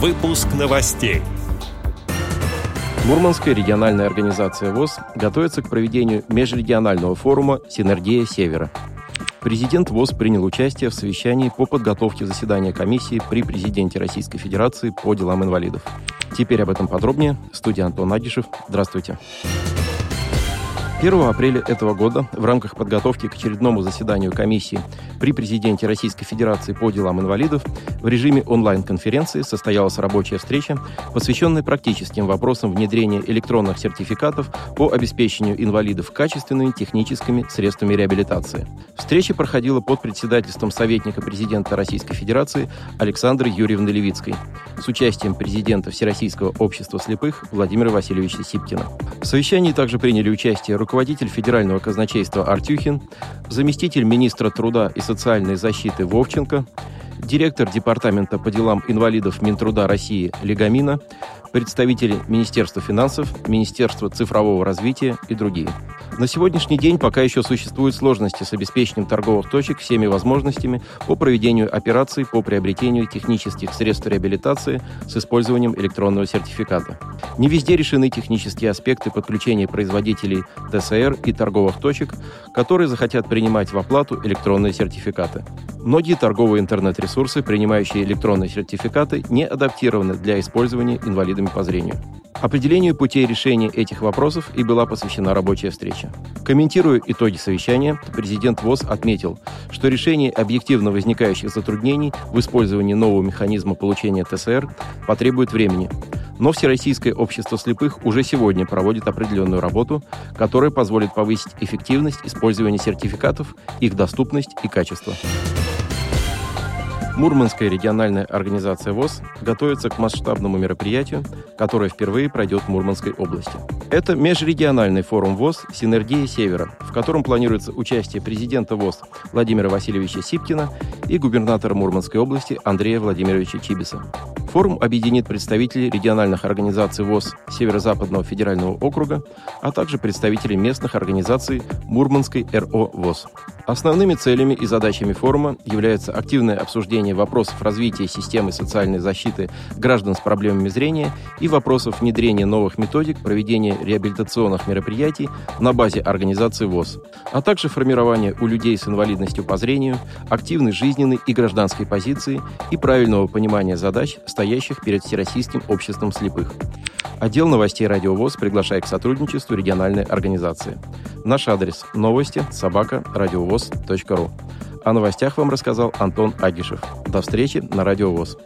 Выпуск новостей. Мурманская региональная организация ВОЗ готовится к проведению межрегионального форума «Синергия Севера». Президент ВОЗ принял участие в совещании по подготовке заседания комиссии при президенте Российской Федерации по делам инвалидов. Теперь об этом подробнее. Студия Антон Агишев. Здравствуйте. Здравствуйте. 1 апреля этого года в рамках подготовки к очередному заседанию комиссии при президенте Российской Федерации по делам инвалидов в режиме онлайн-конференции состоялась рабочая встреча, посвященная практическим вопросам внедрения электронных сертификатов по обеспечению инвалидов качественными техническими средствами реабилитации. Встреча проходила под председательством советника президента Российской Федерации Александры Юрьевны Левицкой с участием президента Всероссийского общества слепых Владимира Васильевича Сипкина. В совещании также приняли участие руководитель Федерального казначейства Артюхин, заместитель министра труда и социальной защиты Вовченко, директор Департамента по делам инвалидов Минтруда России Легамина, представители Министерства финансов, Министерства цифрового развития и другие. На сегодняшний день пока еще существуют сложности с обеспечением торговых точек всеми возможностями по проведению операций по приобретению технических средств реабилитации с использованием электронного сертификата. Не везде решены технические аспекты подключения производителей ТСР и торговых точек, которые захотят принимать в оплату электронные сертификаты. Многие торговые интернет-ресурсы, принимающие электронные сертификаты, не адаптированы для использования инвалидами по зрению. Определению путей решения этих вопросов и была посвящена рабочая встреча. Комментируя итоги совещания, президент ВОЗ отметил, что решение объективно возникающих затруднений в использовании нового механизма получения ТСР потребует времени. Но Всероссийское общество слепых уже сегодня проводит определенную работу, которая позволит повысить эффективность использования сертификатов, их доступность и качество. Мурманская региональная организация ВОЗ готовится к масштабному мероприятию, которое впервые пройдет в Мурманской области. Это межрегиональный форум ВОЗ «Синергия Севера», в котором планируется участие президента ВОЗ Владимира Васильевича Сипкина и губернатора Мурманской области Андрея Владимировича Чибиса. Форум объединит представителей региональных организаций ВОЗ Северо-Западного федерального округа, а также представителей местных организаций Мурманской РО ВОЗ. Основными целями и задачами форума является активное обсуждение вопросов развития системы социальной защиты граждан с проблемами зрения и вопросов внедрения новых методик проведения реабилитационных мероприятий на базе организации ВОЗ, а также формирование у людей с инвалидностью по зрению активной жизненной и гражданской позиции и правильного понимания задач, стоящих перед Всероссийским обществом слепых. Отдел новостей «Радио ВОЗ» приглашает к сотрудничеству региональной организации. Наш адрес – новости собака радиовоз.ру. О новостях вам рассказал Антон Агишев. До встречи на Радио ВОЗ.